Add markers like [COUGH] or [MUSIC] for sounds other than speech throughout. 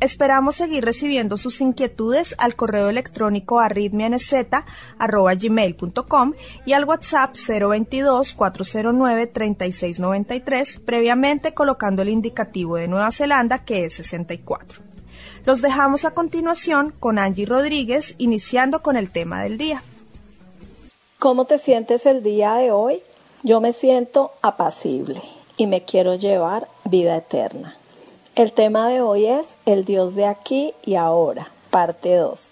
Esperamos seguir recibiendo sus inquietudes al correo electrónico arritmianz.gmail.com y al WhatsApp 022-409-3693, previamente colocando el indicativo de Nueva Zelanda que es 64. Los dejamos a continuación con Angie Rodríguez, iniciando con el tema del día. ¿Cómo te sientes el día de hoy? Yo me siento apacible y me quiero llevar vida eterna. El tema de hoy es el Dios de aquí y ahora, parte 2.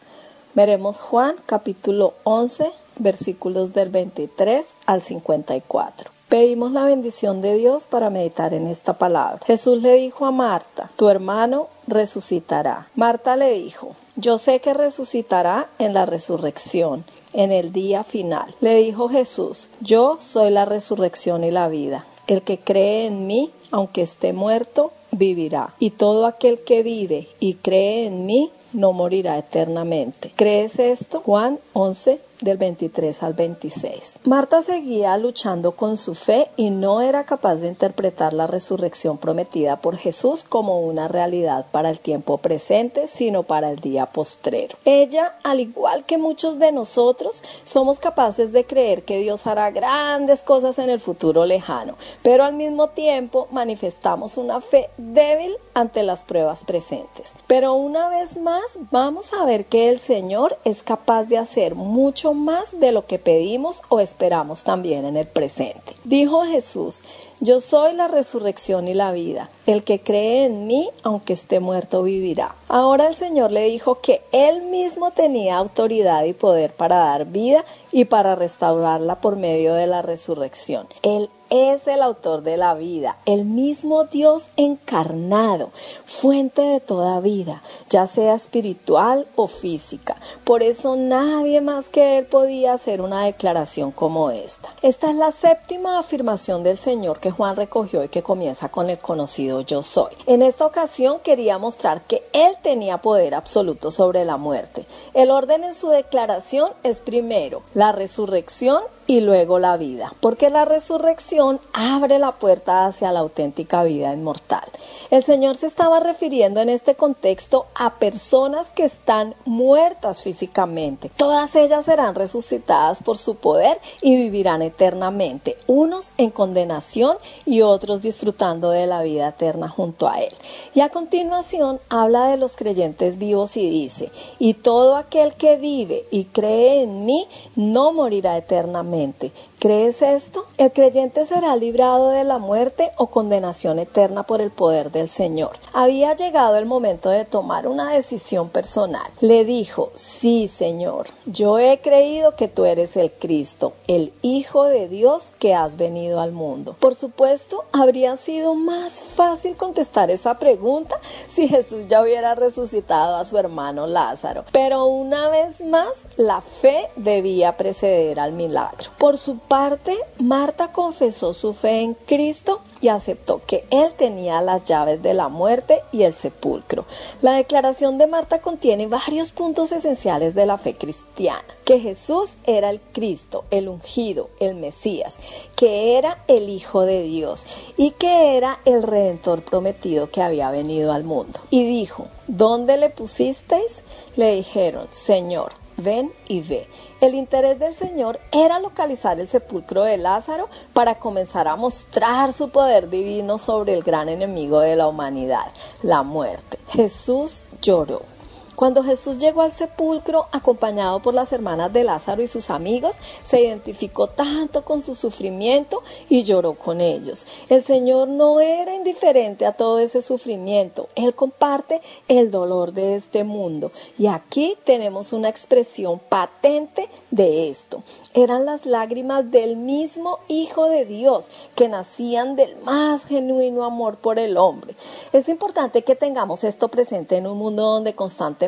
Veremos Juan capítulo 11, versículos del 23 al 54. Pedimos la bendición de Dios para meditar en esta palabra. Jesús le dijo a Marta, tu hermano resucitará. Marta le dijo, yo sé que resucitará en la resurrección, en el día final. Le dijo Jesús, yo soy la resurrección y la vida. El que cree en mí, aunque esté muerto, vivirá. Y todo aquel que vive y cree en mí, no morirá eternamente. ¿Crees esto? Juan 11, del 23 al 26. Marta seguía luchando con su fe y no era capaz de interpretar la resurrección prometida por Jesús como una realidad para el tiempo presente, sino para el día postrero. Ella, al igual que muchos de nosotros, somos capaces de creer que Dios hará grandes cosas en el futuro lejano, pero al mismo tiempo manifestamos una fe débil ante las pruebas presentes. Pero una vez más vamos a ver que el Señor es capaz de hacer mucho más de lo que pedimos o esperamos también en el presente. Dijo Jesús, yo soy la resurrección y la vida. El que cree en mí, aunque esté muerto, vivirá. Ahora el Señor le dijo que Él mismo tenía autoridad y poder para dar vida y para restaurarla por medio de la resurrección. Él es el autor de la vida, el mismo Dios encarnado, fuente de toda vida, ya sea espiritual o física. Por eso nadie más que Él podía hacer una declaración como esta. Esta es la séptima afirmación del Señor que Juan recogió y que comienza con el conocido yo soy. En esta ocasión quería mostrar que Él tenía poder absoluto sobre la muerte. El orden en su declaración es primero la resurrección y luego la vida, porque la resurrección abre la puerta hacia la auténtica vida inmortal. El Señor se estaba refiriendo en este contexto a personas que están muertas físicamente. Todas ellas serán resucitadas por su poder y vivirán eternamente, unos en condenación y otros disfrutando de la vida eterna junto a Él. Y a continuación habla de los creyentes vivos y dice, y todo aquel que vive y cree en mí no morirá eternamente mente. ¿Crees esto? El creyente será librado de la muerte o condenación eterna por el poder del Señor. Había llegado el momento de tomar una decisión personal. Le dijo, sí, Señor, yo he creído que tú eres el Cristo, el Hijo de Dios que has venido al mundo. Por supuesto, habría sido más fácil contestar esa pregunta [LAUGHS] si Jesús ya hubiera resucitado a su hermano Lázaro. Pero una vez más, la fe debía preceder al milagro. Por su parte, Marta confesó su fe en Cristo y aceptó que él tenía las llaves de la muerte y el sepulcro. La declaración de Marta contiene varios puntos esenciales de la fe cristiana, que Jesús era el Cristo, el ungido, el Mesías, que era el Hijo de Dios y que era el Redentor prometido que había venido al mundo. Y dijo, ¿dónde le pusisteis? Le dijeron, Señor, ven y ve. El interés del Señor era localizar el sepulcro de Lázaro para comenzar a mostrar su poder divino sobre el gran enemigo de la humanidad, la muerte. Jesús lloró. Cuando Jesús llegó al sepulcro, acompañado por las hermanas de Lázaro y sus amigos, se identificó tanto con su sufrimiento y lloró con ellos. El Señor no era indiferente a todo ese sufrimiento. Él comparte el dolor de este mundo. Y aquí tenemos una expresión patente de esto. Eran las lágrimas del mismo Hijo de Dios que nacían del más genuino amor por el hombre. Es importante que tengamos esto presente en un mundo donde constantemente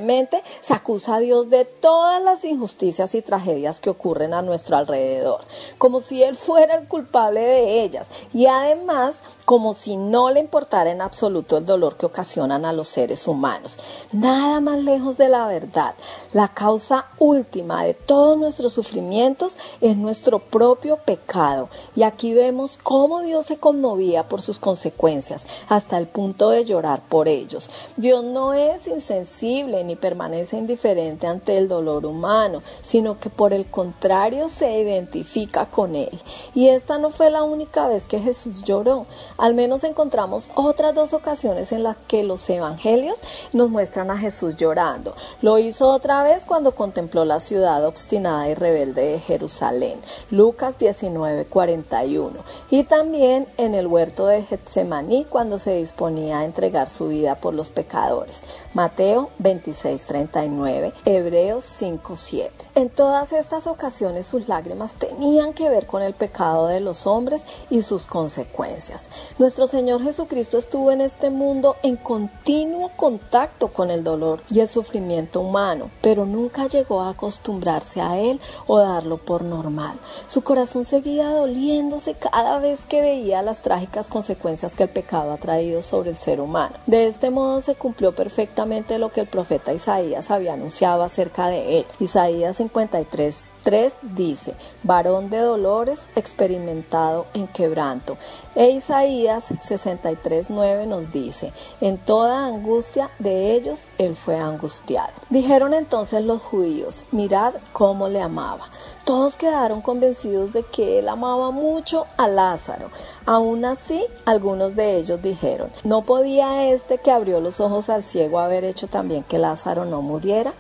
se acusa a Dios de todas las injusticias y tragedias que ocurren a nuestro alrededor, como si Él fuera el culpable de ellas y además como si no le importara en absoluto el dolor que ocasionan a los seres humanos. Nada más lejos de la verdad. La causa última de todos nuestros sufrimientos es nuestro propio pecado. Y aquí vemos cómo Dios se conmovía por sus consecuencias hasta el punto de llorar por ellos. Dios no es insensible ni permanece indiferente ante el dolor humano, sino que por el contrario se identifica con él. Y esta no fue la única vez que Jesús lloró. Al menos encontramos otras dos ocasiones en las que los evangelios nos muestran a Jesús llorando. Lo hizo otra vez cuando contempló la ciudad obstinada y rebelde de Jerusalén, Lucas 19:41, y también en el huerto de Getsemaní cuando se disponía a entregar su vida por los pecadores, Mateo 26:39, Hebreos 5:7. En todas estas ocasiones sus lágrimas tenían que ver con el pecado de los hombres y sus consecuencias. Nuestro Señor Jesucristo estuvo en este mundo en continuo contacto con el dolor y el sufrimiento humano, pero nunca llegó a acostumbrarse a él o darlo por normal. Su corazón seguía doliéndose cada vez que veía las trágicas consecuencias que el pecado ha traído sobre el ser humano. De este modo se cumplió perfectamente lo que el profeta Isaías había anunciado acerca de él. Isaías 53.3 dice, varón de dolores experimentado en quebranto. E Isaías 63.9 nos dice, en toda angustia de ellos él fue angustiado. Dijeron entonces los judíos, mirad cómo le amaba. Todos quedaron convencidos de que él amaba mucho a Lázaro. Aún así, algunos de ellos dijeron, ¿no podía este que abrió los ojos al ciego haber hecho también que Lázaro no muriera?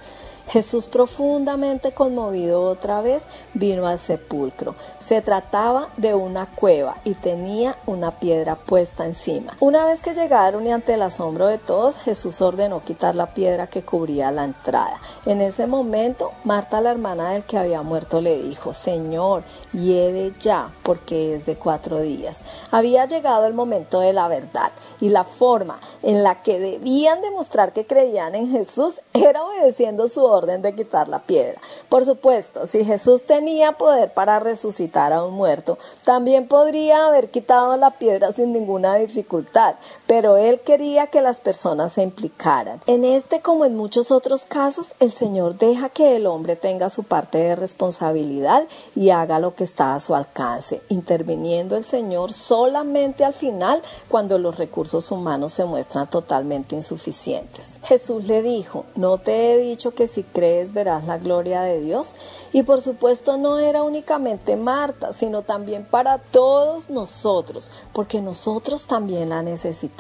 Jesús profundamente conmovido otra vez vino al sepulcro. Se trataba de una cueva y tenía una piedra puesta encima. Una vez que llegaron y ante el asombro de todos, Jesús ordenó quitar la piedra que cubría la entrada. En ese momento, Marta, la hermana del que había muerto, le dijo, Señor, hiede ya, porque es de cuatro días. Había llegado el momento de la verdad y la forma en la que debían demostrar que creían en Jesús era obedeciendo su orden de quitar la piedra. Por supuesto, si Jesús tenía poder para resucitar a un muerto, también podría haber quitado la piedra sin ninguna dificultad, pero él quería que las personas se implicaran. En este como en muchos otros casos, el Señor deja que el hombre tenga su parte de responsabilidad y haga lo que está a su alcance, interviniendo el Señor solamente al final cuando los recursos humanos se muestran totalmente insuficientes. Jesús le dijo, no te he dicho que si crees verás la gloria de Dios. Y por supuesto no era únicamente Marta, sino también para todos nosotros, porque nosotros también la necesitamos.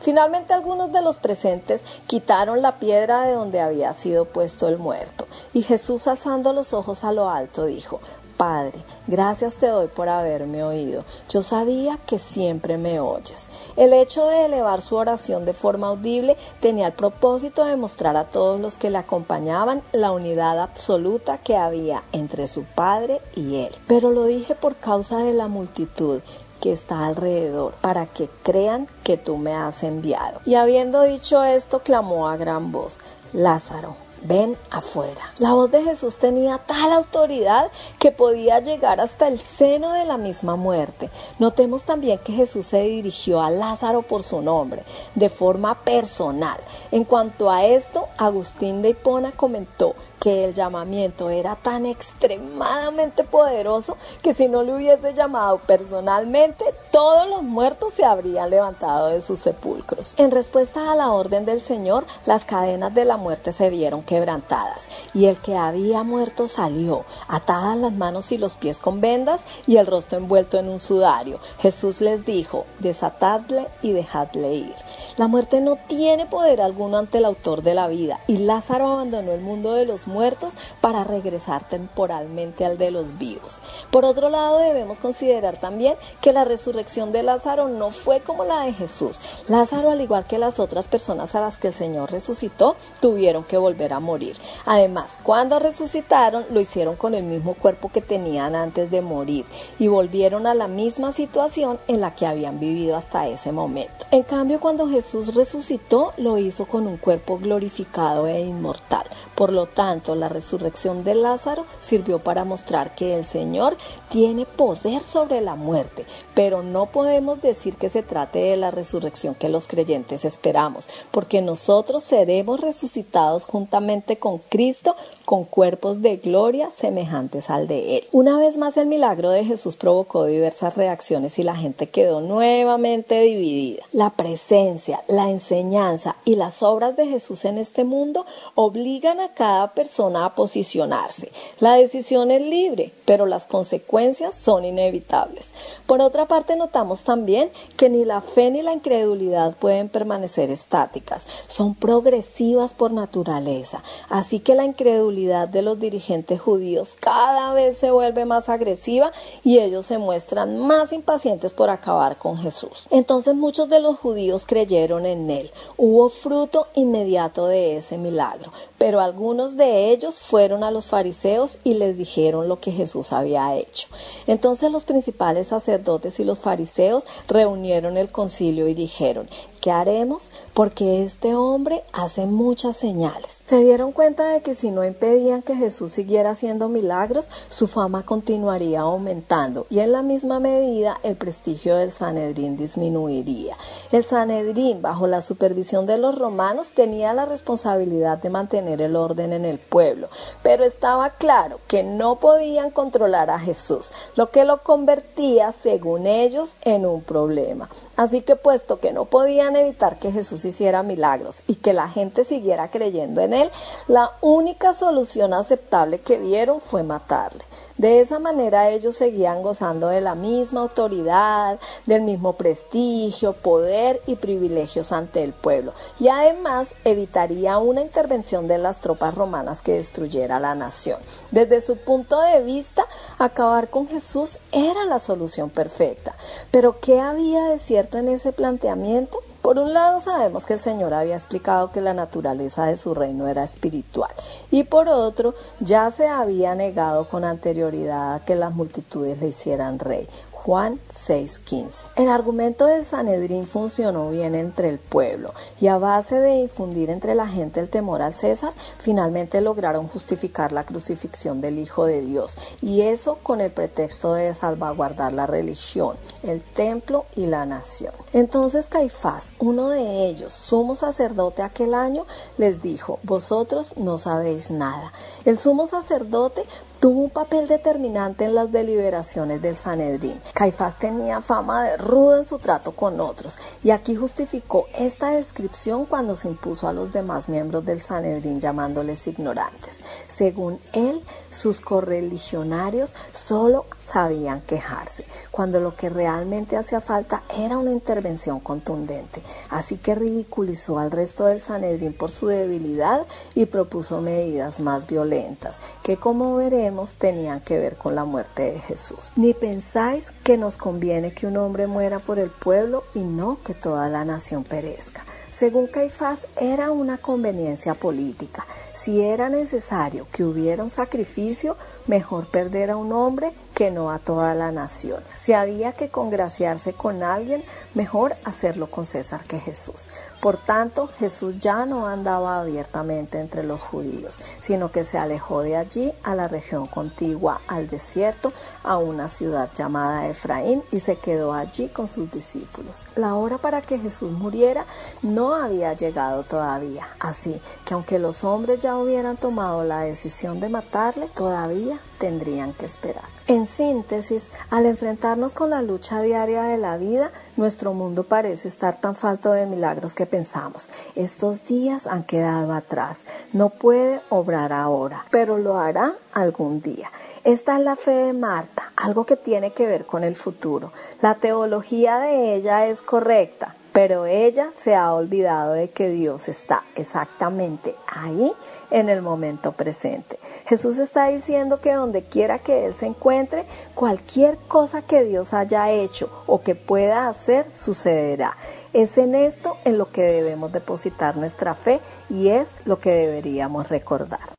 Finalmente algunos de los presentes quitaron la piedra de donde había sido puesto el muerto. Y Jesús alzando los ojos a lo alto dijo, Padre, gracias te doy por haberme oído. Yo sabía que siempre me oyes. El hecho de elevar su oración de forma audible tenía el propósito de mostrar a todos los que le acompañaban la unidad absoluta que había entre su Padre y él. Pero lo dije por causa de la multitud que está alrededor, para que crean que tú me has enviado. Y habiendo dicho esto, clamó a gran voz, Lázaro, ven afuera. La voz de Jesús tenía tal autoridad que podía llegar hasta el seno de la misma muerte. Notemos también que Jesús se dirigió a Lázaro por su nombre, de forma personal. En cuanto a esto, Agustín de Hipona comentó que el llamamiento era tan extremadamente poderoso que si no le hubiese llamado personalmente, todos los muertos se habrían levantado de sus sepulcros. En respuesta a la orden del Señor, las cadenas de la muerte se vieron quebrantadas y el que había muerto salió, atadas las manos y los pies con vendas y el rostro envuelto en un sudario. Jesús les dijo, desatadle y dejadle ir. La muerte no tiene poder alguno ante el autor de la vida y Lázaro abandonó el mundo de los muertos para regresar temporalmente al de los vivos. Por otro lado, debemos considerar también que la resurrección de Lázaro no fue como la de Jesús. Lázaro, al igual que las otras personas a las que el Señor resucitó, tuvieron que volver a morir. Además, cuando resucitaron, lo hicieron con el mismo cuerpo que tenían antes de morir y volvieron a la misma situación en la que habían vivido hasta ese momento. En cambio, cuando Jesús resucitó, lo hizo con un cuerpo glorificado e inmortal. Por lo tanto, la resurrección de Lázaro sirvió para mostrar que el Señor tiene poder sobre la muerte, pero no podemos decir que se trate de la resurrección que los creyentes esperamos, porque nosotros seremos resucitados juntamente con Cristo con cuerpos de gloria semejantes al de Él. Una vez más el milagro de Jesús provocó diversas reacciones y la gente quedó nuevamente dividida. La presencia, la enseñanza y las obras de Jesús en este mundo obligan a cada persona a posicionarse. La decisión es libre, pero las consecuencias son inevitables. Por otra parte, notamos también que ni la fe ni la incredulidad pueden permanecer estáticas, son progresivas por naturaleza. Así que la incredulidad de los dirigentes judíos cada vez se vuelve más agresiva y ellos se muestran más impacientes por acabar con Jesús. Entonces muchos de los judíos creyeron en él. Hubo fruto inmediato de ese milagro, pero algunos de ellos fueron a los fariseos y les dijeron lo que Jesús había hecho. Entonces los principales sacerdotes y los fariseos reunieron el concilio y dijeron, ¿qué haremos? Porque este hombre hace muchas señales. Se dieron cuenta de que si no impedían que Jesús siguiera haciendo milagros, su fama continuaría aumentando y en la misma medida el prestigio del Sanedrín disminuiría. El Sanedrín, bajo la supervisión de los romanos, tenía la responsabilidad de mantener el orden en el pueblo, pero estaba claro que no podían controlar a Jesús, lo que lo convertía, según ellos, en un problema. Así que puesto que no podían evitar que Jesús hiciera milagros y que la gente siguiera creyendo en él, la única solución aceptable que vieron fue matarle. De esa manera ellos seguían gozando de la misma autoridad, del mismo prestigio, poder y privilegios ante el pueblo. Y además evitaría una intervención de las tropas romanas que destruyera la nación. Desde su punto de vista, acabar con Jesús era la solución perfecta. Pero ¿qué había de cierto en ese planteamiento? Por un lado sabemos que el Señor había explicado que la naturaleza de su reino era espiritual y por otro ya se había negado con anterioridad a que las multitudes le hicieran rey. Juan 6:15. El argumento del Sanedrín funcionó bien entre el pueblo y a base de infundir entre la gente el temor al César, finalmente lograron justificar la crucifixión del Hijo de Dios y eso con el pretexto de salvaguardar la religión, el templo y la nación. Entonces Caifás, uno de ellos, sumo sacerdote aquel año, les dijo, vosotros no sabéis nada. El sumo sacerdote tuvo un papel determinante en las deliberaciones del Sanedrín. Caifás tenía fama de rudo en su trato con otros y aquí justificó esta descripción cuando se impuso a los demás miembros del Sanedrín llamándoles ignorantes. Según él, sus correligionarios solo sabían quejarse, cuando lo que realmente hacía falta era una intervención contundente. Así que ridiculizó al resto del Sanedrín por su debilidad y propuso medidas más violentas, que como veremos tenían que ver con la muerte de Jesús. Ni pensáis que nos conviene que un hombre muera por el pueblo y no que toda la nación perezca. Según Caifás, era una conveniencia política. Si era necesario que hubiera un sacrificio, mejor perder a un hombre que no a toda la nación. Si había que congraciarse con alguien, mejor hacerlo con César que Jesús. Por tanto, Jesús ya no andaba abiertamente entre los judíos, sino que se alejó de allí a la región contigua al desierto, a una ciudad llamada Efraín, y se quedó allí con sus discípulos. La hora para que Jesús muriera no había llegado todavía, así que aunque los hombres ya hubieran tomado la decisión de matarle, todavía tendrían que esperar. En síntesis, al enfrentarnos con la lucha diaria de la vida, nuestro mundo parece estar tan falto de milagros que pensamos. Estos días han quedado atrás. No puede obrar ahora, pero lo hará algún día. Esta es la fe de Marta, algo que tiene que ver con el futuro. La teología de ella es correcta, pero ella se ha olvidado de que Dios está exactamente ahí en el momento presente. Jesús está diciendo que donde quiera que Él se encuentre, cualquier cosa que Dios haya hecho o que pueda hacer sucederá. Es en esto en lo que debemos depositar nuestra fe y es lo que deberíamos recordar.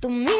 to me.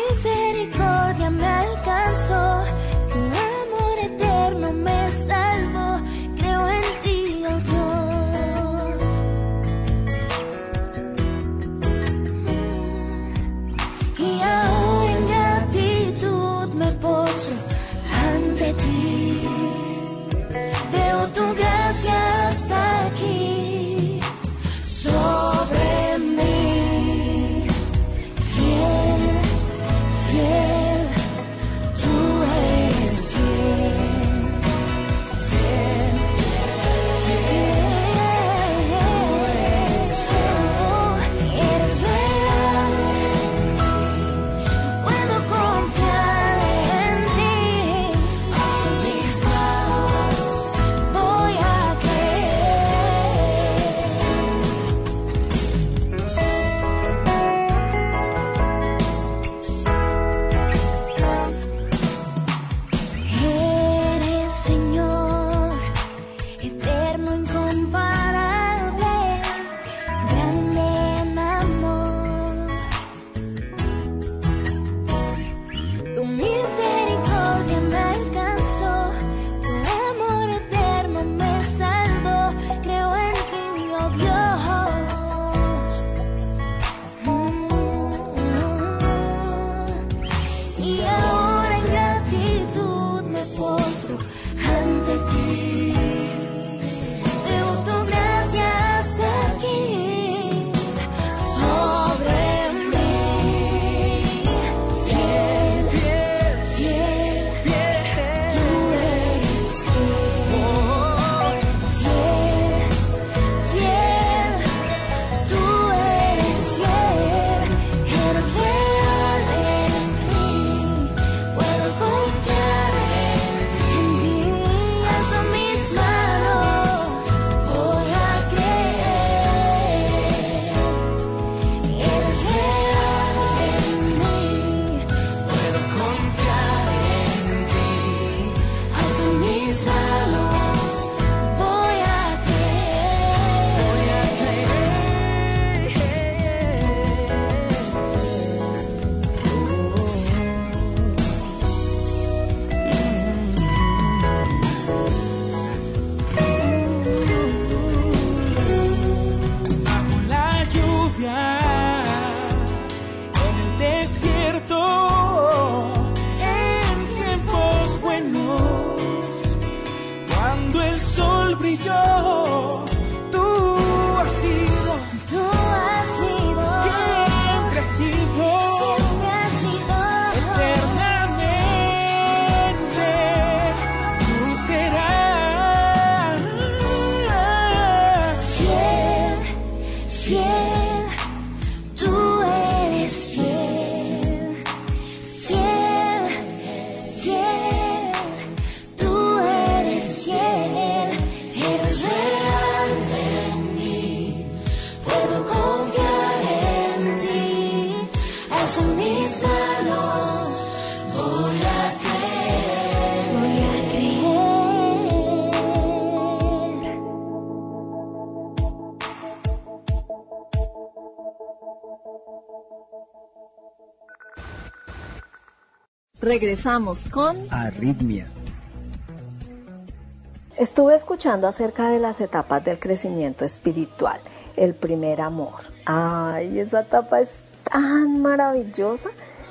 Regresamos con Arritmia. Estuve escuchando acerca de las etapas del crecimiento espiritual. El primer amor. Ay, esa etapa es tan maravillosa.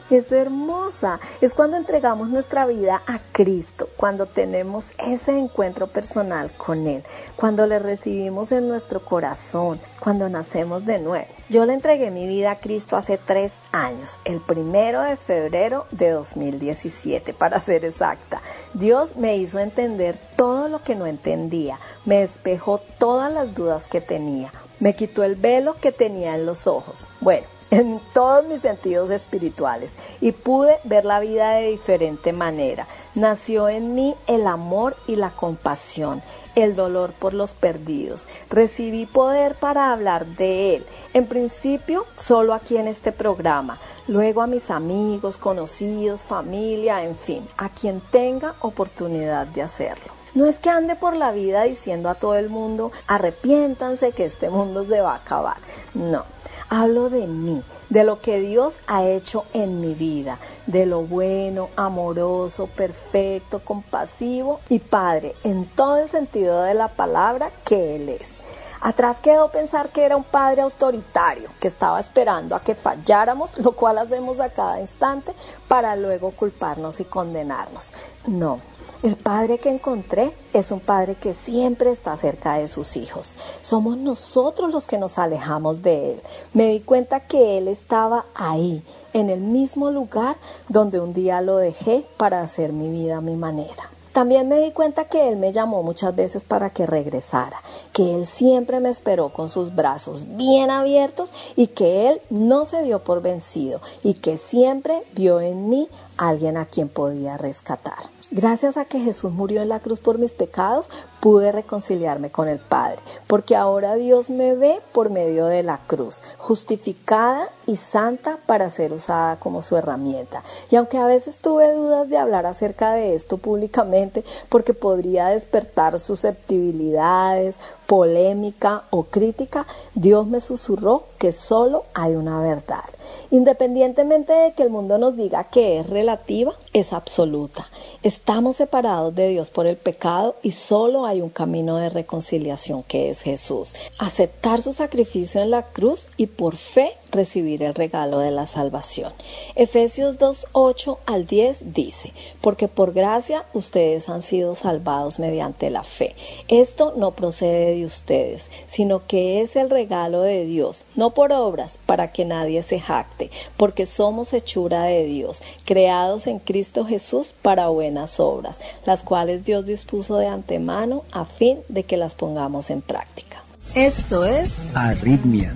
Es hermosa. Es cuando entregamos nuestra vida a Cristo, cuando tenemos ese encuentro personal con Él, cuando le recibimos en nuestro corazón, cuando nacemos de nuevo. Yo le entregué mi vida a Cristo hace tres años, el primero de febrero de 2017, para ser exacta. Dios me hizo entender todo lo que no entendía, me despejó todas las dudas que tenía, me quitó el velo que tenía en los ojos. Bueno, [LAUGHS] en todos mis sentidos espirituales y pude ver la vida de diferente manera. Nació en mí el amor y la compasión, el dolor por los perdidos. Recibí poder para hablar de él. En principio, solo aquí en este programa. Luego a mis amigos, conocidos, familia, en fin, a quien tenga oportunidad de hacerlo. No es que ande por la vida diciendo a todo el mundo, arrepiéntanse que este mundo se va a acabar. No, hablo de mí, de lo que Dios ha hecho en mi vida, de lo bueno, amoroso, perfecto, compasivo y Padre, en todo el sentido de la palabra que Él es. Atrás quedó pensar que era un padre autoritario, que estaba esperando a que falláramos, lo cual hacemos a cada instante, para luego culparnos y condenarnos. No, el padre que encontré es un padre que siempre está cerca de sus hijos. Somos nosotros los que nos alejamos de él. Me di cuenta que él estaba ahí, en el mismo lugar donde un día lo dejé para hacer mi vida a mi manera. También me di cuenta que Él me llamó muchas veces para que regresara, que Él siempre me esperó con sus brazos bien abiertos y que Él no se dio por vencido y que siempre vio en mí alguien a quien podía rescatar. Gracias a que Jesús murió en la cruz por mis pecados, pude reconciliarme con el Padre, porque ahora Dios me ve por medio de la cruz, justificada y santa para ser usada como su herramienta. Y aunque a veces tuve dudas de hablar acerca de esto públicamente, porque podría despertar susceptibilidades, polémica o crítica, Dios me susurró que solo hay una verdad. Independientemente de que el mundo nos diga que es relativa, es absoluta. Estamos separados de Dios por el pecado y solo hay un camino de reconciliación que es Jesús. Aceptar su sacrificio en la cruz y por fe recibir el regalo de la salvación. Efesios 2, 8 al 10 dice, porque por gracia ustedes han sido salvados mediante la fe. Esto no procede de ustedes, sino que es el regalo de Dios, no por obras, para que nadie se jacte, porque somos hechura de Dios, creados en Cristo Jesús para buenas obras, las cuales Dios dispuso de antemano a fin de que las pongamos en práctica. Esto es Arritmia.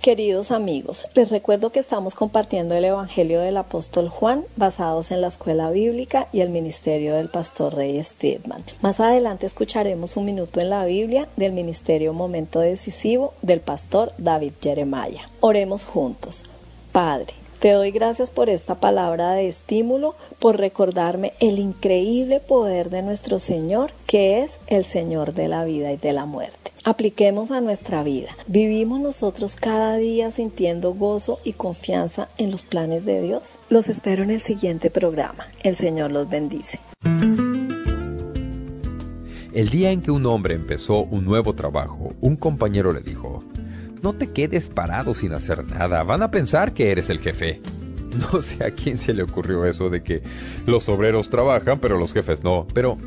Queridos amigos, les recuerdo que estamos compartiendo el Evangelio del Apóstol Juan basados en la escuela bíblica y el ministerio del pastor Rey Stedman. Más adelante escucharemos un minuto en la Biblia del ministerio Momento Decisivo del pastor David Jeremiah. Oremos juntos. Padre, te doy gracias por esta palabra de estímulo, por recordarme el increíble poder de nuestro Señor, que es el Señor de la vida y de la muerte. Apliquemos a nuestra vida. ¿Vivimos nosotros cada día sintiendo gozo y confianza en los planes de Dios? Los espero en el siguiente programa. El Señor los bendice. El día en que un hombre empezó un nuevo trabajo, un compañero le dijo, no te quedes parado sin hacer nada, van a pensar que eres el jefe. [LAUGHS] No sé a quién se le ocurrió eso de que los obreros trabajan pero los jefes no, pero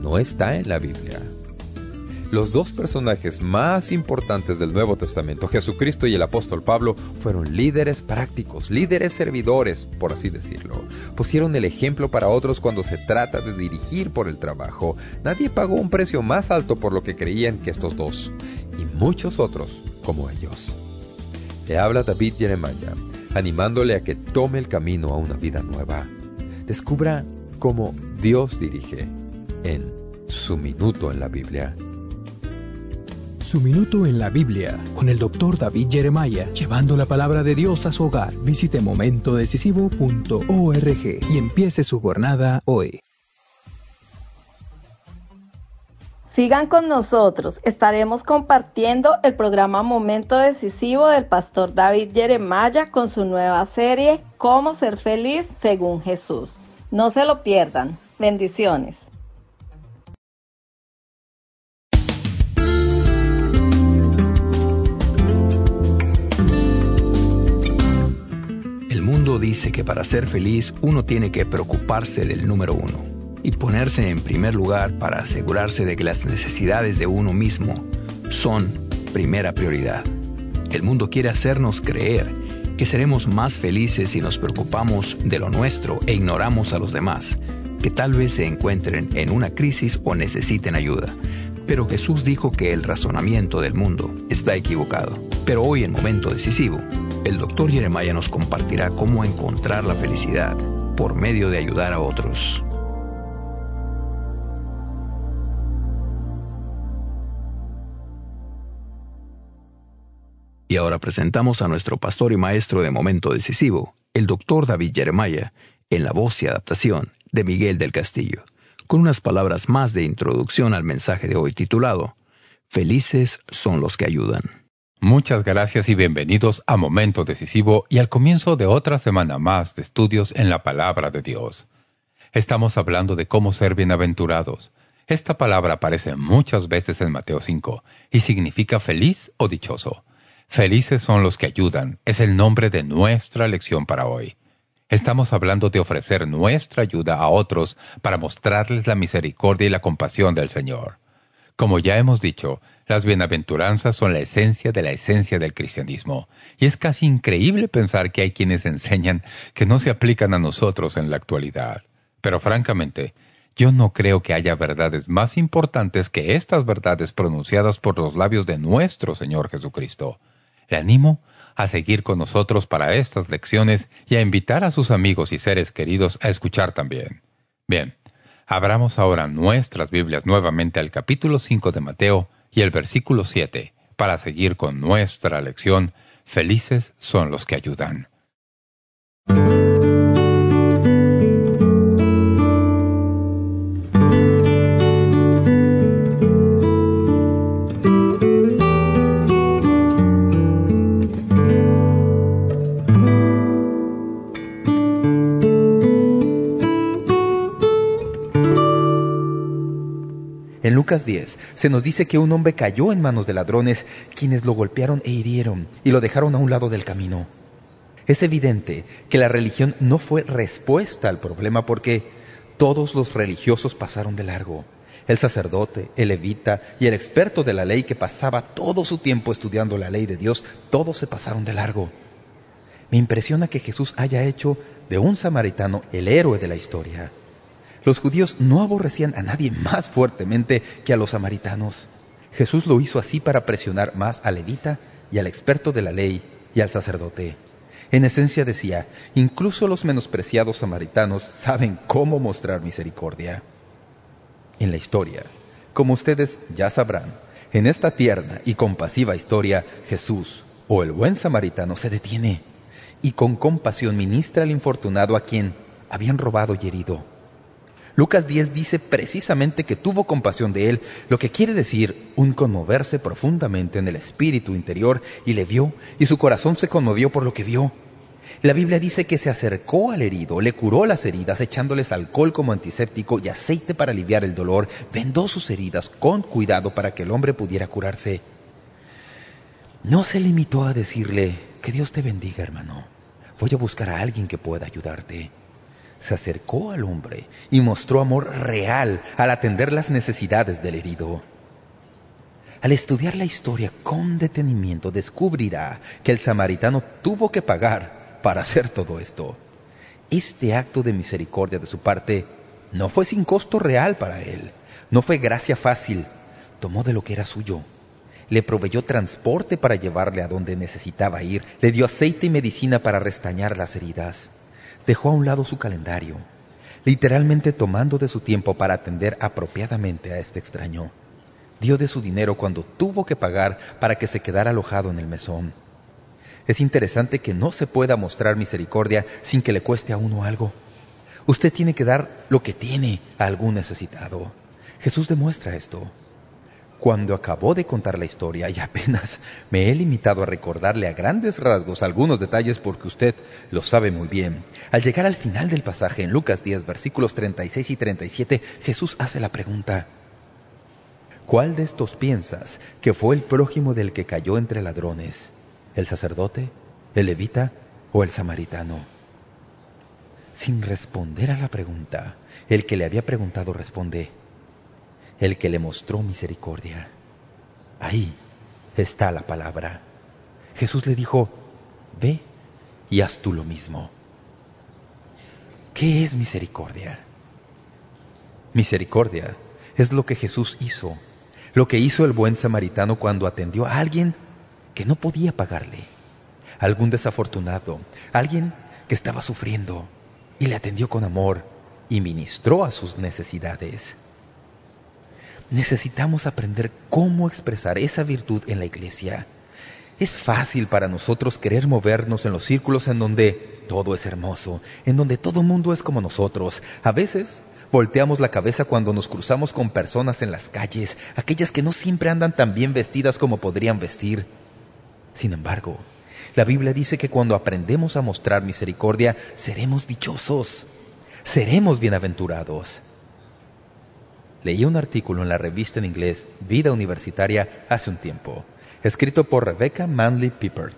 no está en la Biblia. Los dos personajes más importantes del Nuevo Testamento, Jesucristo y el apóstol Pablo, fueron líderes prácticos, líderes servidores, por así decirlo. Pusieron el ejemplo para otros cuando se trata de dirigir por el trabajo. Nadie pagó un precio más alto por lo que creían que estos dos, y muchos otros como ellos. Le habla David Jeremiah, animándole a que tome el camino a una vida nueva. Descubra cómo Dios dirige en su minuto en la Biblia. Su minuto en la Biblia con el doctor David Jeremiah, llevando la palabra de Dios a su hogar. Visite momentodecisivo.org y empiece su jornada hoy. Sigan con nosotros, estaremos compartiendo el programa Momento Decisivo del pastor David Jeremiah con su nueva serie Cómo ser feliz según Jesús. No se lo pierdan. Bendiciones. Mundo dice que para ser feliz uno tiene que preocuparse del número uno y ponerse en primer lugar para asegurarse de que las necesidades de uno mismo son primera prioridad. El mundo quiere hacernos creer que seremos más felices si nos preocupamos de lo nuestro e ignoramos a los demás, que tal vez se encuentren en una crisis o necesiten ayuda. Pero Jesús dijo que el razonamiento del mundo está equivocado. Pero hoy en momento decisivo, el doctor Jeremiah nos compartirá cómo encontrar la felicidad por medio de ayudar a otros. Y ahora presentamos a nuestro pastor y maestro de momento decisivo, el doctor David Jeremiah, en la voz y adaptación de Miguel del Castillo, con unas palabras más de introducción al mensaje de hoy titulado Felices son los que ayudan. Muchas gracias y bienvenidos a Momento Decisivo y al comienzo de otra semana más de estudios en la Palabra de Dios. Estamos hablando de cómo ser bienaventurados. Esta palabra aparece muchas veces en Mateo 5 y significa feliz o dichoso. Felices son los que ayudan es el nombre de nuestra lección para hoy. Estamos hablando de ofrecer nuestra ayuda a otros para mostrarles la misericordia y la compasión del Señor. Como ya hemos dicho, las bienaventuranzas son la esencia de la esencia del cristianismo, y es casi increíble pensar que hay quienes enseñan que no se aplican a nosotros en la actualidad. Pero francamente, yo no creo que haya verdades más importantes que estas verdades pronunciadas por los labios de nuestro Señor Jesucristo. Le animo a seguir con nosotros para estas lecciones y a invitar a sus amigos y seres queridos a escuchar también. Bien, abramos ahora nuestras Biblias nuevamente al capítulo 5 de Mateo y el versículo 7 para seguir con nuestra lección Felices son los que ayudan. Lucas 10 se nos dice que un hombre cayó en manos de ladrones, quienes lo golpearon e hirieron y lo dejaron a un lado del camino. Es evidente que la religión no fue respuesta al problema porque todos los religiosos pasaron de largo. El sacerdote, el levita y el experto de la ley que pasaba todo su tiempo estudiando la ley de Dios, todos se pasaron de largo. Me impresiona que Jesús haya hecho de un samaritano el héroe de la historia. Los judíos no aborrecían a nadie más fuertemente que a los samaritanos. Jesús lo hizo así para presionar más al levita y al experto de la ley y al sacerdote. En esencia decía, incluso los menospreciados samaritanos saben cómo mostrar misericordia. En la historia, como ustedes ya sabrán, en esta tierna y compasiva historia, Jesús, o el buen samaritano, se detiene y con compasión ministra al infortunado a quien habían robado y herido. Lucas 10 dice precisamente que tuvo compasión de él, lo que quiere decir un conmoverse profundamente en el espíritu interior y le vio, y su corazón se conmovió por lo que vio. La Biblia dice que se acercó al herido, le curó las heridas echándoles alcohol como antiséptico y aceite para aliviar el dolor, vendó sus heridas con cuidado para que el hombre pudiera curarse. No se limitó a decirle, que Dios te bendiga hermano, voy a buscar a alguien que pueda ayudarte se acercó al hombre y mostró amor real al atender las necesidades del herido. Al estudiar la historia con detenimiento descubrirá que el samaritano tuvo que pagar para hacer todo esto. Este acto de misericordia de su parte no fue sin costo real para él, no fue gracia fácil, tomó de lo que era suyo. Le proveyó transporte para llevarle a donde necesitaba ir, le dio aceite y medicina para restañar las heridas dejó a un lado su calendario, literalmente tomando de su tiempo para atender apropiadamente a este extraño. dio de su dinero cuando tuvo que pagar para que se quedara alojado en el mesón. Es interesante que no se pueda mostrar misericordia sin que le cueste a uno algo. Usted tiene que dar lo que tiene a algún necesitado. Jesús demuestra esto. Cuando acabó de contar la historia y apenas me he limitado a recordarle a grandes rasgos algunos detalles porque usted lo sabe muy bien, al llegar al final del pasaje en Lucas 10, versículos 36 y 37, Jesús hace la pregunta, ¿Cuál de estos piensas que fue el prójimo del que cayó entre ladrones? ¿El sacerdote, el levita o el samaritano? Sin responder a la pregunta, el que le había preguntado responde, el que le mostró misericordia. Ahí está la palabra. Jesús le dijo, ve y haz tú lo mismo. ¿Qué es misericordia? Misericordia es lo que Jesús hizo, lo que hizo el buen samaritano cuando atendió a alguien que no podía pagarle, algún desafortunado, alguien que estaba sufriendo y le atendió con amor y ministró a sus necesidades necesitamos aprender cómo expresar esa virtud en la iglesia. Es fácil para nosotros querer movernos en los círculos en donde todo es hermoso, en donde todo mundo es como nosotros. A veces volteamos la cabeza cuando nos cruzamos con personas en las calles, aquellas que no siempre andan tan bien vestidas como podrían vestir. Sin embargo, la Biblia dice que cuando aprendemos a mostrar misericordia, seremos dichosos, seremos bienaventurados. Leí un artículo en la revista en inglés Vida Universitaria hace un tiempo, escrito por Rebecca Manley Pippert.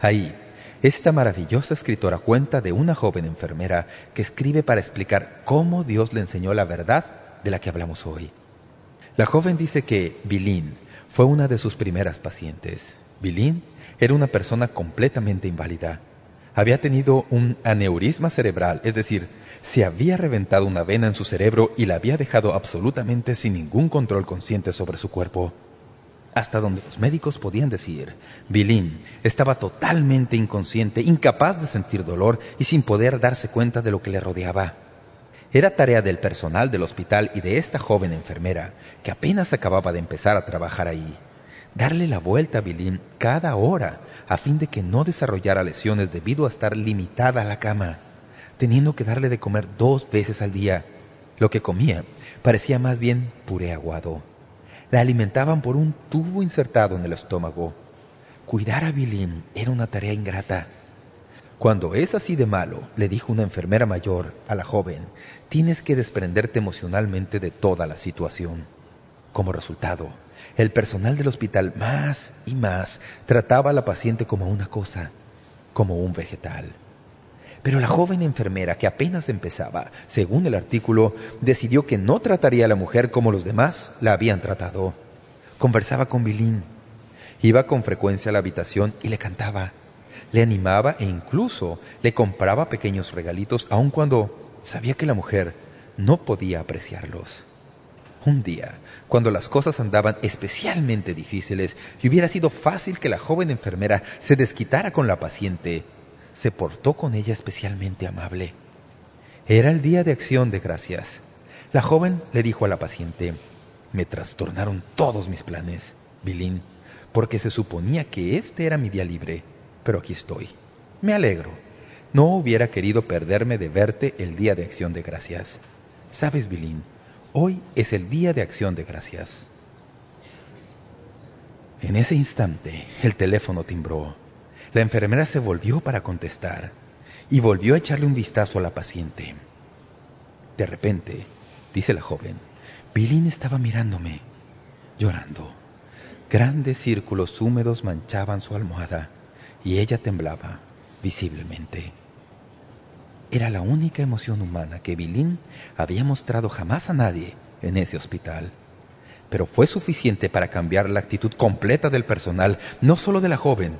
Ahí, esta maravillosa escritora cuenta de una joven enfermera que escribe para explicar cómo Dios le enseñó la verdad de la que hablamos hoy. La joven dice que Bilín fue una de sus primeras pacientes. Bilín era una persona completamente inválida. Había tenido un aneurisma cerebral, es decir, se había reventado una vena en su cerebro y la había dejado absolutamente sin ningún control consciente sobre su cuerpo. Hasta donde los médicos podían decir, Bilín estaba totalmente inconsciente, incapaz de sentir dolor y sin poder darse cuenta de lo que le rodeaba. Era tarea del personal del hospital y de esta joven enfermera, que apenas acababa de empezar a trabajar ahí, darle la vuelta a Bilín cada hora a fin de que no desarrollara lesiones debido a estar limitada a la cama teniendo que darle de comer dos veces al día. Lo que comía parecía más bien puré aguado. La alimentaban por un tubo insertado en el estómago. Cuidar a Bilín era una tarea ingrata. Cuando es así de malo, le dijo una enfermera mayor a la joven, tienes que desprenderte emocionalmente de toda la situación. Como resultado, el personal del hospital más y más trataba a la paciente como una cosa, como un vegetal. Pero la joven enfermera, que apenas empezaba, según el artículo, decidió que no trataría a la mujer como los demás la habían tratado. Conversaba con Bilín. Iba con frecuencia a la habitación y le cantaba. Le animaba e incluso le compraba pequeños regalitos, aun cuando sabía que la mujer no podía apreciarlos. Un día, cuando las cosas andaban especialmente difíciles y hubiera sido fácil que la joven enfermera se desquitara con la paciente, se portó con ella especialmente amable. Era el día de acción de gracias. La joven le dijo a la paciente, me trastornaron todos mis planes, Bilín, porque se suponía que este era mi día libre, pero aquí estoy. Me alegro. No hubiera querido perderme de verte el día de acción de gracias. Sabes, Bilín, hoy es el día de acción de gracias. En ese instante, el teléfono timbró. La enfermera se volvió para contestar y volvió a echarle un vistazo a la paciente. De repente, dice la joven, Bilín estaba mirándome, llorando. Grandes círculos húmedos manchaban su almohada y ella temblaba visiblemente. Era la única emoción humana que Bilín había mostrado jamás a nadie en ese hospital. Pero fue suficiente para cambiar la actitud completa del personal, no solo de la joven,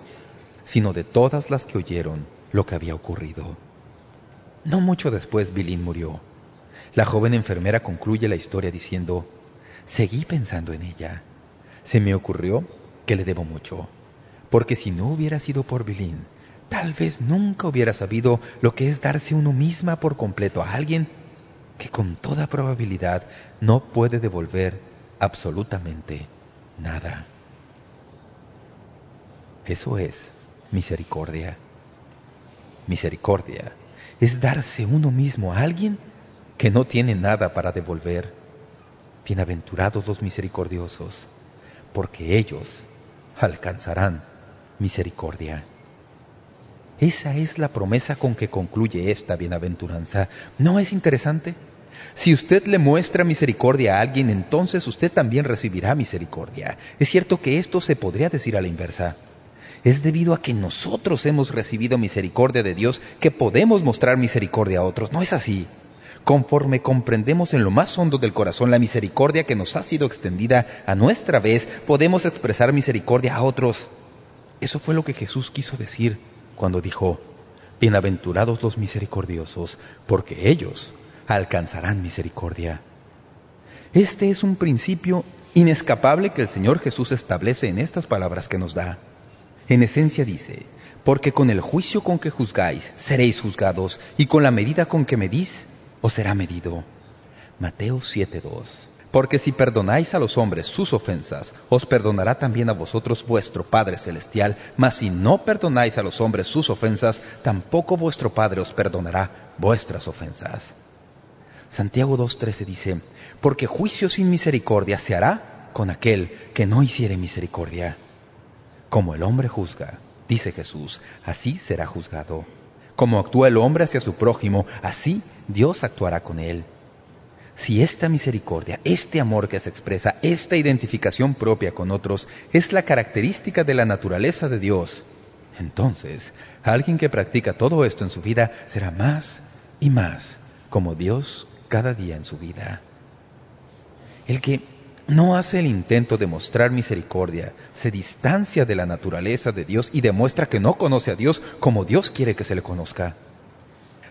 sino de todas las que oyeron lo que había ocurrido. No mucho después Bilín murió. La joven enfermera concluye la historia diciendo, seguí pensando en ella. Se me ocurrió que le debo mucho, porque si no hubiera sido por Bilín, tal vez nunca hubiera sabido lo que es darse uno misma por completo a alguien que con toda probabilidad no puede devolver absolutamente nada. Eso es misericordia. Misericordia es darse uno mismo a alguien que no tiene nada para devolver. Bienaventurados los misericordiosos, porque ellos alcanzarán misericordia. Esa es la promesa con que concluye esta bienaventuranza. ¿No es interesante? Si usted le muestra misericordia a alguien, entonces usted también recibirá misericordia. Es cierto que esto se podría decir a la inversa. Es debido a que nosotros hemos recibido misericordia de Dios que podemos mostrar misericordia a otros. ¿No es así? Conforme comprendemos en lo más hondo del corazón la misericordia que nos ha sido extendida a nuestra vez, podemos expresar misericordia a otros. Eso fue lo que Jesús quiso decir cuando dijo, Bienaventurados los misericordiosos, porque ellos alcanzarán misericordia. Este es un principio inescapable que el Señor Jesús establece en estas palabras que nos da. En esencia dice, porque con el juicio con que juzgáis seréis juzgados, y con la medida con que medís os será medido. Mateo 7.2 Porque si perdonáis a los hombres sus ofensas, os perdonará también a vosotros vuestro Padre Celestial, mas si no perdonáis a los hombres sus ofensas, tampoco vuestro Padre os perdonará vuestras ofensas. Santiago 2.13 dice, porque juicio sin misericordia se hará con aquel que no hiciere misericordia. Como el hombre juzga, dice Jesús, así será juzgado. Como actúa el hombre hacia su prójimo, así Dios actuará con él. Si esta misericordia, este amor que se expresa, esta identificación propia con otros, es la característica de la naturaleza de Dios, entonces alguien que practica todo esto en su vida será más y más como Dios cada día en su vida. El que no hace el intento de mostrar misericordia, se distancia de la naturaleza de Dios y demuestra que no conoce a Dios como Dios quiere que se le conozca.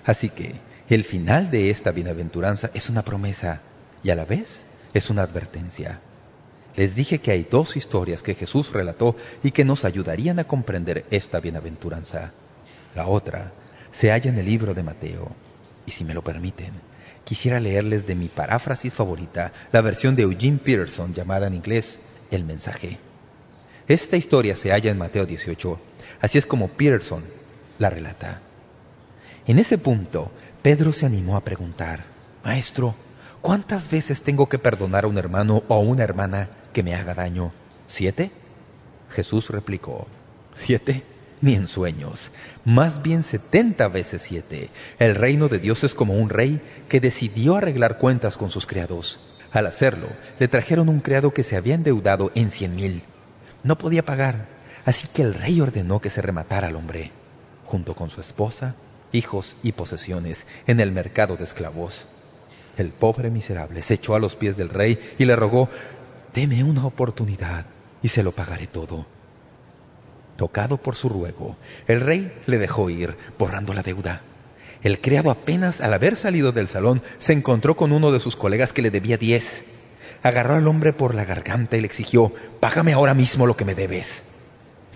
Así que el final de esta bienaventuranza es una promesa y a la vez es una advertencia. Les dije que hay dos historias que Jesús relató y que nos ayudarían a comprender esta bienaventuranza. La otra se halla en el libro de Mateo. Y si me lo permiten, quisiera leerles de mi paráfrasis favorita, la versión de Eugene Peterson llamada en inglés El Mensaje. Esta historia se halla en Mateo 18, así es como Peterson la relata. En ese punto, Pedro se animó a preguntar, Maestro, ¿cuántas veces tengo que perdonar a un hermano o a una hermana que me haga daño? ¿Siete? Jesús replicó, ¿siete? Ni en sueños, más bien setenta veces siete. El reino de Dios es como un rey que decidió arreglar cuentas con sus criados. Al hacerlo, le trajeron un criado que se había endeudado en cien mil. No podía pagar, así que el rey ordenó que se rematara al hombre, junto con su esposa, hijos y posesiones, en el mercado de esclavos. El pobre miserable se echó a los pies del rey y le rogó, «Deme una oportunidad y se lo pagaré todo». Tocado por su ruego, el rey le dejó ir, borrando la deuda. El criado apenas al haber salido del salón se encontró con uno de sus colegas que le debía diez. Agarró al hombre por la garganta y le exigió, «Págame ahora mismo lo que me debes».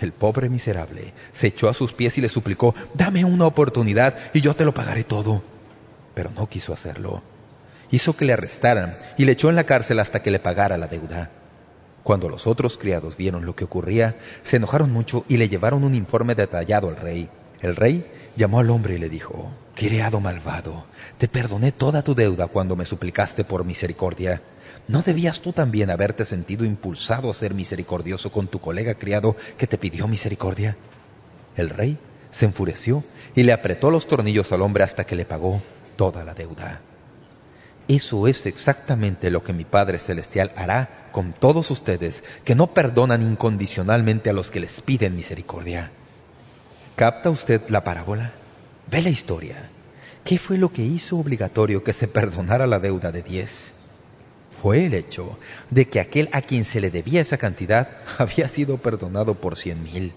El pobre miserable se echó a sus pies y le suplicó, «Dame una oportunidad y yo te lo pagaré todo». Pero no quiso hacerlo. Hizo que le arrestaran y le echó en la cárcel hasta que le pagara la deuda. Cuando los otros criados vieron lo que ocurría, se enojaron mucho y le llevaron un informe detallado al rey. El rey llamó al hombre y le dijo, «Criado malvado, te perdoné toda tu deuda cuando me suplicaste por misericordia. ¿No debías tú también haberte sentido impulsado a ser misericordioso con tu colega criado que te pidió misericordia?» El rey se enfureció y le apretó los tornillos al hombre hasta que le pagó toda la deuda. Eso es exactamente lo que mi Padre Celestial hará con todos ustedes que no perdonan incondicionalmente a los que les piden misericordia. ¿Capta usted la parábola? Ve la historia. ¿Qué fue lo que hizo obligatorio que se perdonara la deuda de diez? Fue el hecho de que aquel a quien se le debía esa cantidad [LAUGHS] había sido perdonado por cien mil.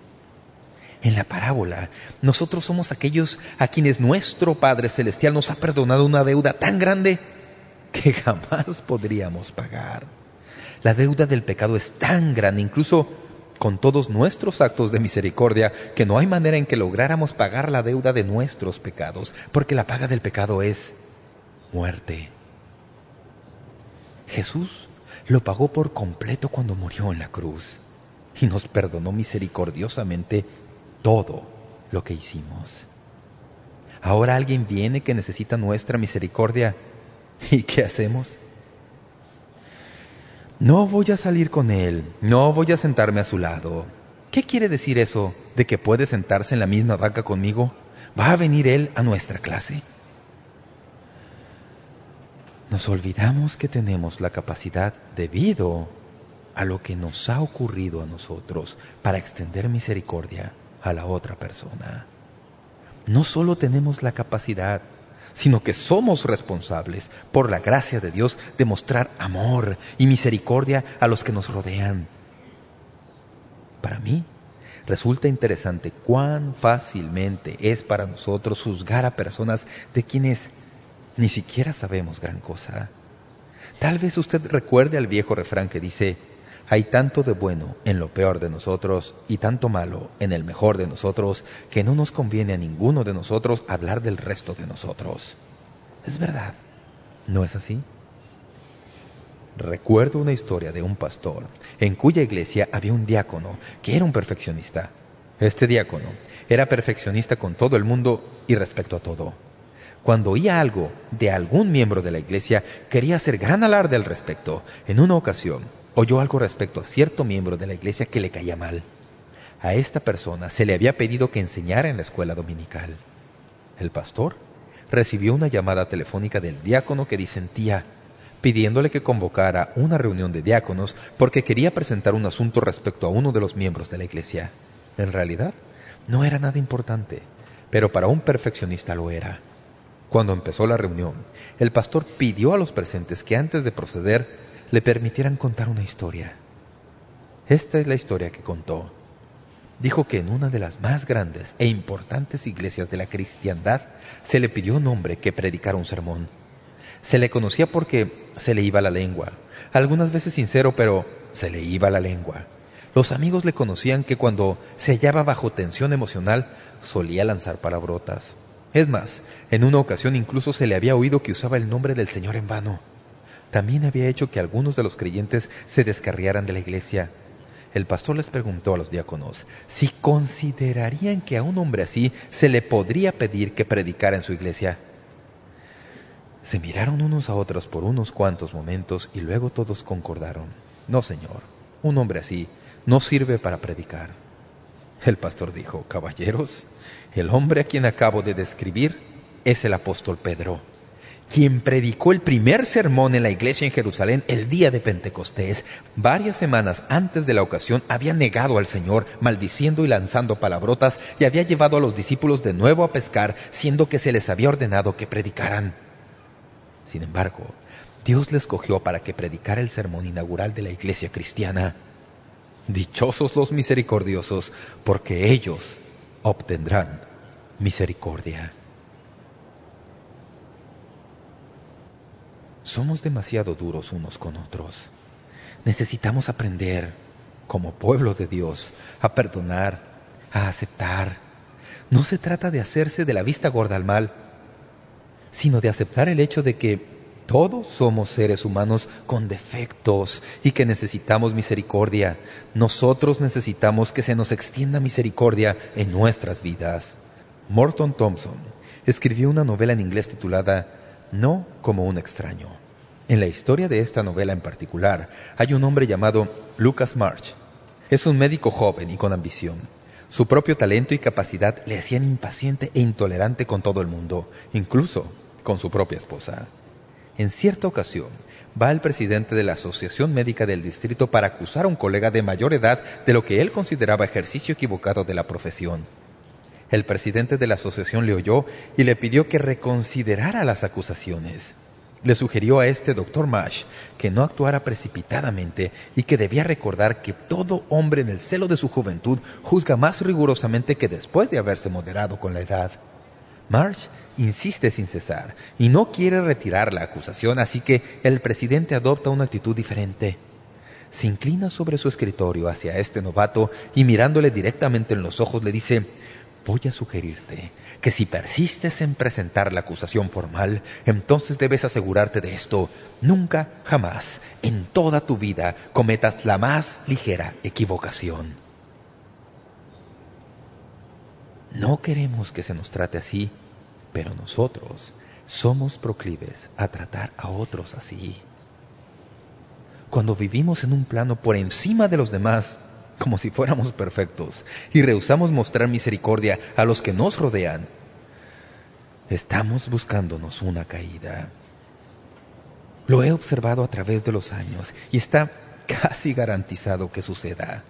En la parábola, nosotros somos aquellos a quienes nuestro Padre Celestial nos ha perdonado una deuda tan grande que [LAUGHS] jamás podríamos pagar. La deuda del pecado es tan grande, incluso con todos nuestros actos de misericordia, que no hay manera en que lográramos pagar la deuda de nuestros pecados, porque la paga del pecado es muerte. Jesús lo pagó por completo cuando murió en la cruz y nos perdonó misericordiosamente todo lo que hicimos. Ahora alguien viene que necesita nuestra misericordia. [LAUGHS] ¿Y qué hacemos? No voy a salir con él, no voy a sentarme a su lado. ¿Qué quiere decir eso de que puede sentarse en la misma vaca conmigo? ¿Va a venir él a nuestra clase? Nos olvidamos que tenemos la capacidad, debido a lo que nos ha ocurrido a nosotros, para extender misericordia a la otra persona. No solo tenemos la capacidad, sino que somos responsables, por la gracia de Dios, de mostrar amor y misericordia a los que nos rodean. Para mí, resulta interesante cuán fácilmente es para nosotros juzgar a personas de quienes ni siquiera sabemos gran cosa. Tal vez usted recuerde al viejo refrán que dice, hay tanto de bueno en lo peor de nosotros y tanto malo en el mejor de nosotros que no nos conviene a ninguno de nosotros hablar del resto de nosotros. Es verdad, ¿no es así? Recuerdo una historia de un pastor en cuya iglesia había un diácono que era un perfeccionista. Este diácono era perfeccionista con todo el mundo y respecto a todo. Cuando oía algo de algún miembro de la iglesia, quería hacer gran alarde al respecto. En una ocasión, oyó algo respecto a cierto miembro de la iglesia que le caía mal. A esta persona se le había pedido que enseñara en la escuela dominical. El pastor recibió una llamada telefónica del diácono que disentía, pidiéndole que convocara una reunión de diáconos porque quería presentar un asunto respecto a uno de los miembros de la iglesia. En realidad, no era nada importante, pero para un perfeccionista lo era. Cuando empezó la reunión, el pastor pidió a los presentes que antes de proceder le permitieran contar una historia. Esta es la historia que contó. Dijo que en una de las más grandes e importantes iglesias de la cristiandad se le pidió un hombre que predicara un sermón. Se le conocía porque se le iba la lengua. Algunas veces sincero, pero se le iba la lengua. Los amigos le conocían que cuando se hallaba bajo tensión emocional solía lanzar palabrotas. Es más, en una ocasión incluso se le había oído que usaba el nombre del Señor en vano también había hecho que algunos de los creyentes se descarriaran de la iglesia. El pastor les preguntó a los diáconos si considerarían que a un hombre así se le podría pedir que predicara en su iglesia. Se miraron unos a otros por unos cuantos momentos y luego todos concordaron. No, señor, un hombre así no sirve para predicar. El pastor dijo, caballeros, el hombre a quien acabo de describir es el apóstol Pedro quien predicó el primer sermón en la iglesia en Jerusalén el día de Pentecostés, varias semanas antes de la ocasión había negado al Señor, maldiciendo y lanzando palabrotas, y había llevado a los discípulos de nuevo a pescar, siendo que se les había ordenado que predicaran. Sin embargo, Dios les escogió para que predicara el sermón inaugural de la iglesia cristiana. Dichosos los misericordiosos, porque ellos obtendrán misericordia. Somos demasiado duros unos con otros. Necesitamos aprender, como pueblo de Dios, a perdonar, a aceptar. No se trata de hacerse de la vista gorda al mal, sino de aceptar el hecho de que todos somos seres humanos con defectos y que necesitamos misericordia. Nosotros necesitamos que se nos extienda misericordia en nuestras vidas. Morton Thompson escribió una novela en inglés titulada no como un extraño. En la historia de esta novela en particular hay un hombre llamado Lucas March. Es un médico joven y con ambición. Su propio talento y capacidad le hacían impaciente e intolerante con todo el mundo, incluso con su propia esposa. En cierta ocasión, va el presidente de la Asociación Médica del Distrito para acusar a un colega de mayor edad de lo que él consideraba ejercicio equivocado de la profesión. El presidente de la asociación le oyó y le pidió que reconsiderara las acusaciones. Le sugirió a este doctor Mash que no actuara precipitadamente y que debía recordar que todo hombre en el celo de su juventud juzga más rigurosamente que después de haberse moderado con la edad. Marsh insiste sin cesar y no quiere retirar la acusación, así que el presidente adopta una actitud diferente. Se inclina sobre su escritorio hacia este novato y mirándole directamente en los ojos le dice voy a sugerirte que si persistes en presentar la acusación formal, entonces debes asegurarte de esto. Nunca, jamás, en toda tu vida, cometas la más ligera equivocación. No queremos que se nos trate así, pero nosotros somos proclives a tratar a otros así. Cuando vivimos en un plano por encima de los demás, como si fuéramos perfectos, y rehusamos mostrar misericordia a los que nos rodean, estamos buscándonos una caída. Lo he observado a través de los años y está casi garantizado que suceda.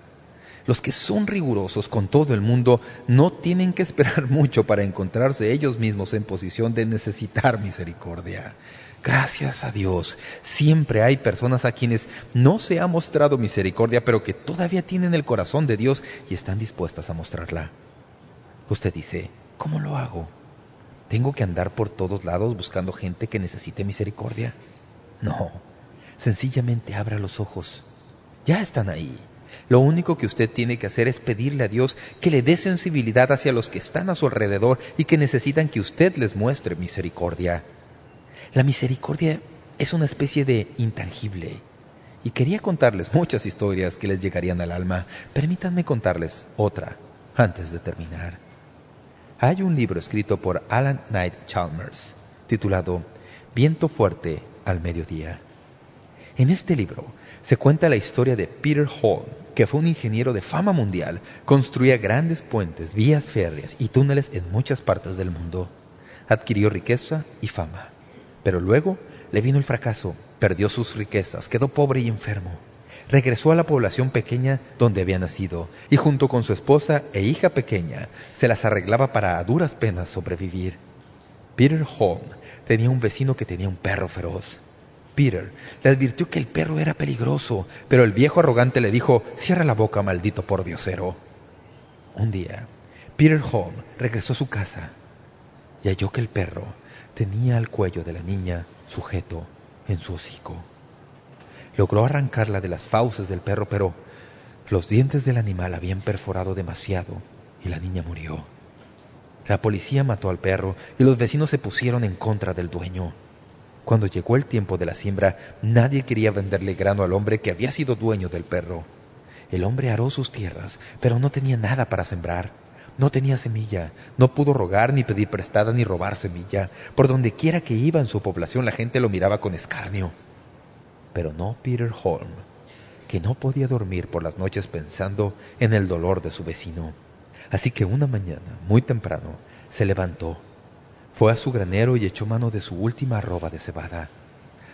Los que son rigurosos con todo el mundo no tienen que esperar [LAUGHS] mucho para encontrarse ellos mismos en posición de necesitar misericordia. Gracias a Dios, siempre hay personas a quienes no se ha mostrado misericordia, pero que todavía tienen el corazón de Dios y están dispuestas a mostrarla. Usted dice, ¿cómo lo hago? ¿Tengo que andar por todos lados buscando gente que necesite misericordia? No, sencillamente abra los ojos. Ya están ahí. Lo único que usted tiene que hacer es pedirle a Dios que le dé sensibilidad hacia los que están a su alrededor y que necesitan que usted les muestre misericordia. La misericordia es una especie de intangible. Y quería contarles muchas historias que les llegarían al alma. Permítanme contarles otra antes de terminar. Hay un libro escrito por Alan Knight Chalmers titulado Viento fuerte al mediodía. En este libro se cuenta la historia de Peter Hall, que fue un ingeniero de fama mundial, construía grandes puentes, vías férreas y túneles en muchas partes del mundo. Adquirió riqueza y fama. Pero luego le vino el fracaso, perdió sus riquezas, quedó pobre y enfermo. Regresó a la población pequeña donde había nacido y junto con su esposa e hija pequeña se las arreglaba para a duras penas sobrevivir. Peter Holm tenía un vecino que tenía un perro feroz. Peter le advirtió que el perro era peligroso, pero el viejo arrogante le dijo, «Cierra la boca, maldito pordiosero». Un día, Peter Holm regresó a su casa y halló que el perro tenía el cuello de la niña sujeto en su hocico. Logró arrancarla de las fauces del perro, pero los dientes del animal habían perforado demasiado y la niña murió. La policía mató al perro y los vecinos se pusieron en contra del dueño. Cuando llegó el tiempo de la siembra, nadie quería venderle grano al hombre que había sido dueño del perro. El hombre aró sus tierras, pero no tenía nada para sembrar. No tenía semilla, no pudo rogar ni pedir prestada ni robar semilla. Por donde quiera que iba en su población la gente lo miraba con escarnio. Pero no Peter Holm, que no podía dormir por las noches pensando en el dolor de su vecino. Así que una mañana, muy temprano, se levantó, fue a su granero y echó mano de su última arroba de cebada.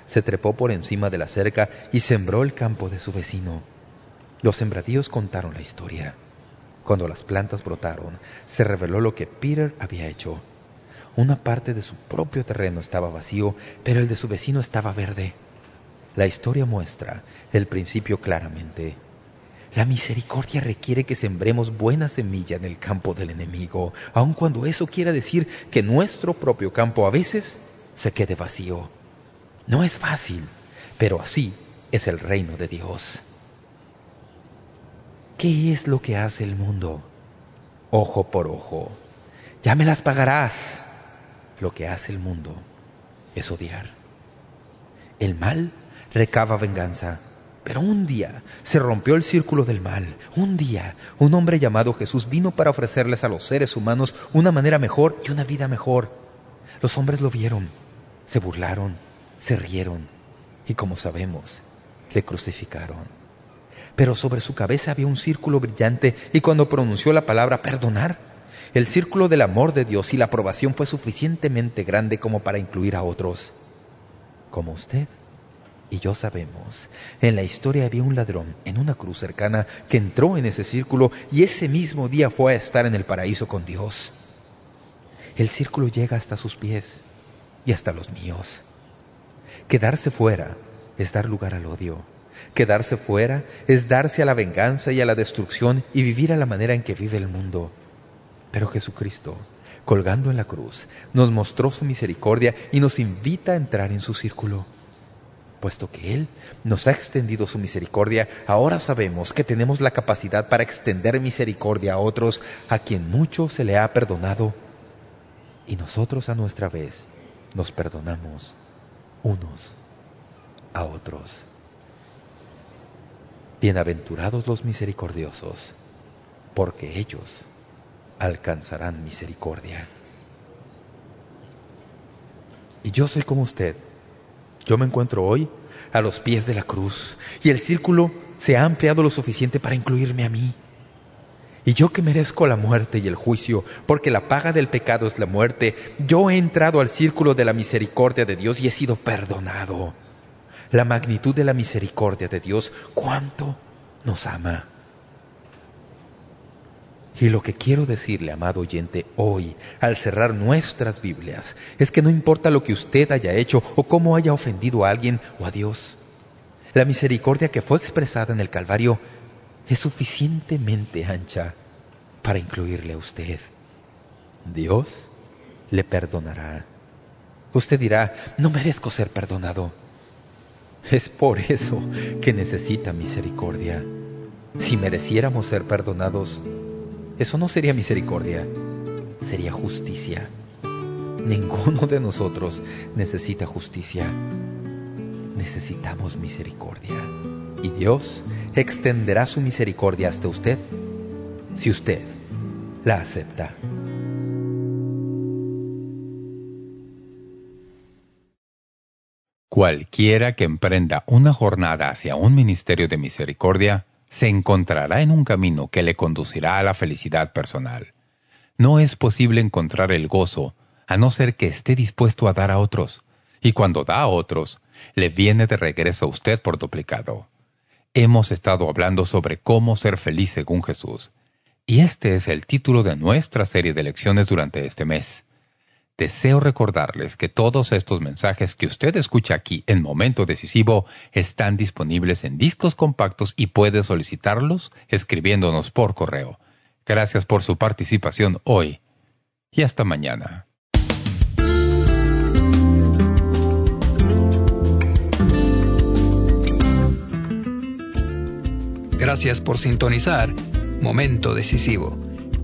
Se trepó por encima de la cerca y sembró el campo de su vecino. Los sembradíos contaron la historia. Cuando las plantas brotaron, se reveló lo que Peter había hecho. Una parte de su propio terreno estaba vacío, pero el de su vecino estaba verde. La historia muestra el principio claramente. La misericordia requiere que sembremos buena semilla en el campo del enemigo, aun cuando eso quiera decir que nuestro propio campo a veces se quede vacío. No es fácil, pero así es el reino de Dios. ¿Qué es lo que hace el mundo? Ojo por ojo. Ya me las pagarás. Lo que hace el mundo es odiar. El mal recaba venganza. Pero un día se rompió el círculo del mal. Un día un hombre llamado Jesús vino para ofrecerles a los seres humanos una manera mejor y una vida mejor. Los hombres lo vieron, se burlaron, se rieron y como sabemos, le crucificaron pero sobre su cabeza había un círculo brillante y cuando pronunció la palabra perdonar, el círculo del amor de Dios y la aprobación fue suficientemente grande como para incluir a otros. Como usted y yo sabemos, en la historia había un ladrón en una cruz cercana que entró en ese círculo y ese mismo día fue a estar en el paraíso con Dios. El círculo llega hasta sus pies y hasta los míos. Quedarse fuera es dar lugar al odio Quedarse fuera es darse a la venganza y a la destrucción y vivir a la manera en que vive el mundo. Pero Jesucristo, colgando en la cruz, nos mostró su misericordia y nos invita a entrar en su círculo. Puesto que Él nos ha extendido su misericordia, ahora sabemos que tenemos la capacidad para extender misericordia a otros a quien mucho se le ha perdonado. Y nosotros a nuestra vez nos perdonamos unos a otros. Bienaventurados los misericordiosos, porque ellos alcanzarán misericordia. Y yo soy como usted. Yo me encuentro hoy a los pies de la cruz y el círculo se ha ampliado lo suficiente para incluirme a mí. Y yo que merezco la muerte y el juicio, porque la paga del pecado es la muerte, yo he entrado al círculo de la misericordia de Dios y he sido perdonado. La magnitud de la misericordia de Dios, cuánto nos ama. Y lo que quiero decirle, amado oyente, hoy, al cerrar nuestras Biblias, es que no importa lo que usted haya hecho o cómo haya ofendido a alguien o a Dios, la misericordia que fue expresada en el Calvario es suficientemente ancha para incluirle a usted. Dios le perdonará. Usted dirá, no merezco ser perdonado. Es por eso que necesita misericordia. Si mereciéramos ser perdonados, eso no sería misericordia, sería justicia. Ninguno de nosotros necesita justicia. Necesitamos misericordia. Y Dios extenderá su misericordia hasta usted si usted la acepta. Cualquiera que emprenda una jornada hacia un ministerio de misericordia se encontrará en un camino que le conducirá a la felicidad personal. No es posible encontrar el gozo a no ser que esté dispuesto a dar a otros, y cuando da a otros, le viene de regreso a usted por duplicado. Hemos estado hablando sobre cómo ser feliz según Jesús, y este es el título de nuestra serie de lecciones durante este mes. Deseo recordarles que todos estos mensajes que usted escucha aquí en Momento Decisivo están disponibles en discos compactos y puede solicitarlos escribiéndonos por correo. Gracias por su participación hoy y hasta mañana. Gracias por sintonizar Momento Decisivo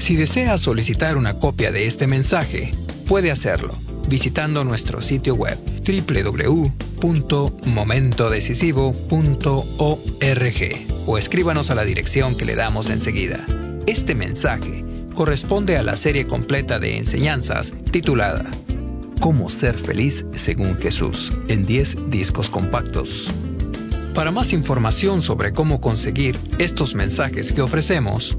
Si desea solicitar una copia de este mensaje, puede hacerlo visitando nuestro sitio web www.momentodecisivo.org o escríbanos a la dirección que le damos enseguida. Este mensaje corresponde a la serie completa de enseñanzas titulada Cómo ser feliz según Jesús en 10 discos compactos. Para más información sobre cómo conseguir estos mensajes que ofrecemos,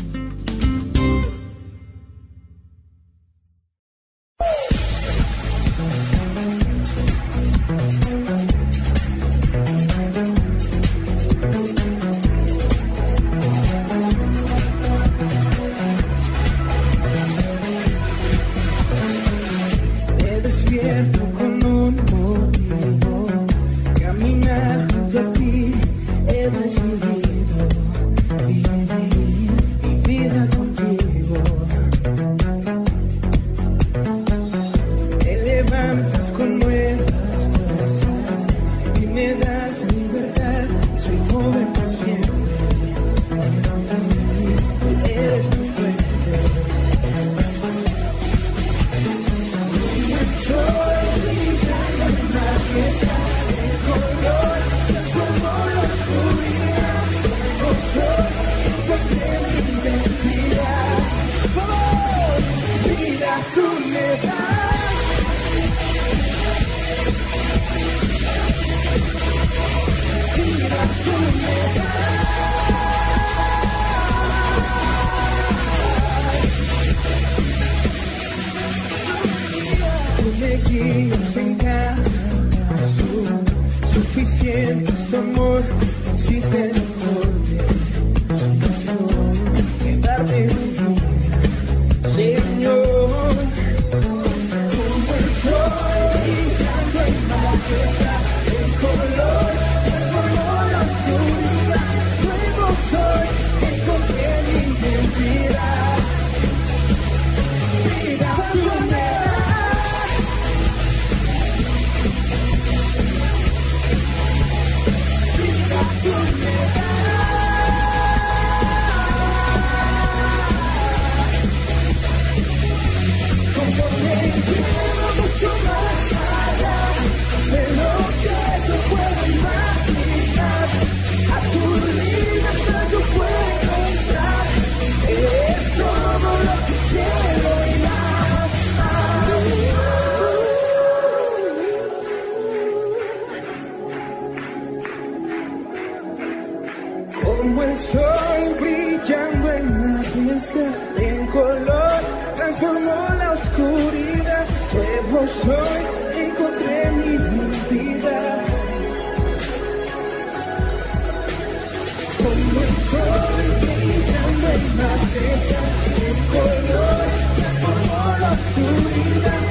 freedom.